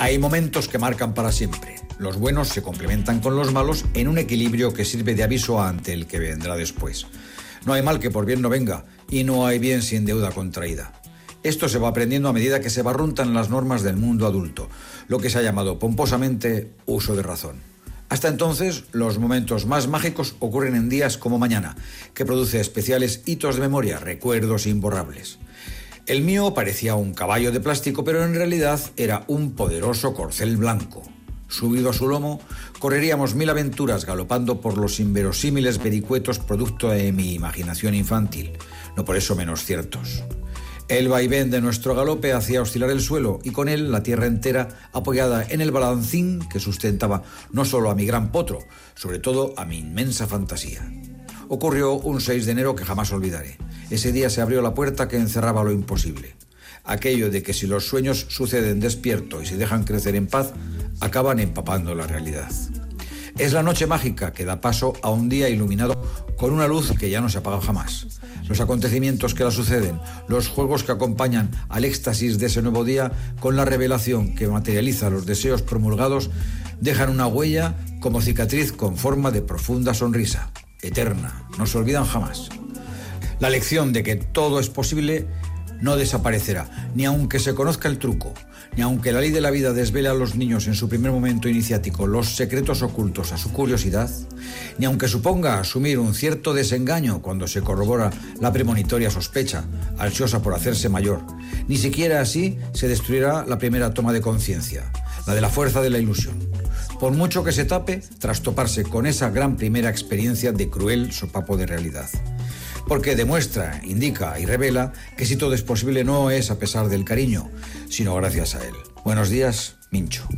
Hay momentos que marcan para siempre. Los buenos se complementan con los malos en un equilibrio que sirve de aviso ante el que vendrá después. No hay mal que por bien no venga y no hay bien sin deuda contraída. Esto se va aprendiendo a medida que se barruntan las normas del mundo adulto, lo que se ha llamado pomposamente uso de razón. Hasta entonces, los momentos más mágicos ocurren en días como mañana, que produce especiales hitos de memoria, recuerdos imborrables. El mío parecía un caballo de plástico, pero en realidad era un poderoso corcel blanco. Subido a su lomo, correríamos mil aventuras galopando por los inverosímiles vericuetos producto de mi imaginación infantil, no por eso menos ciertos. El vaivén de nuestro galope hacía oscilar el suelo y con él la tierra entera apoyada en el balancín que sustentaba no solo a mi gran potro, sobre todo a mi inmensa fantasía. Ocurrió un 6 de enero que jamás olvidaré. Ese día se abrió la puerta que encerraba lo imposible. Aquello de que si los sueños suceden despierto y se dejan crecer en paz, acaban empapando la realidad. Es la noche mágica que da paso a un día iluminado con una luz que ya no se apaga jamás. Los acontecimientos que la suceden, los juegos que acompañan al éxtasis de ese nuevo día, con la revelación que materializa los deseos promulgados, dejan una huella como cicatriz con forma de profunda sonrisa, eterna, no se olvidan jamás. La lección de que todo es posible no desaparecerá, ni aunque se conozca el truco, ni aunque la ley de la vida desvele a los niños en su primer momento iniciático los secretos ocultos a su curiosidad, ni aunque suponga asumir un cierto desengaño cuando se corrobora la premonitoria sospecha, ansiosa por hacerse mayor, ni siquiera así se destruirá la primera toma de conciencia, la de la fuerza de la ilusión. Por mucho que se tape, tras toparse con esa gran primera experiencia de cruel sopapo de realidad porque demuestra, indica y revela que si todo es posible no es a pesar del cariño, sino gracias a él. Buenos días, Mincho.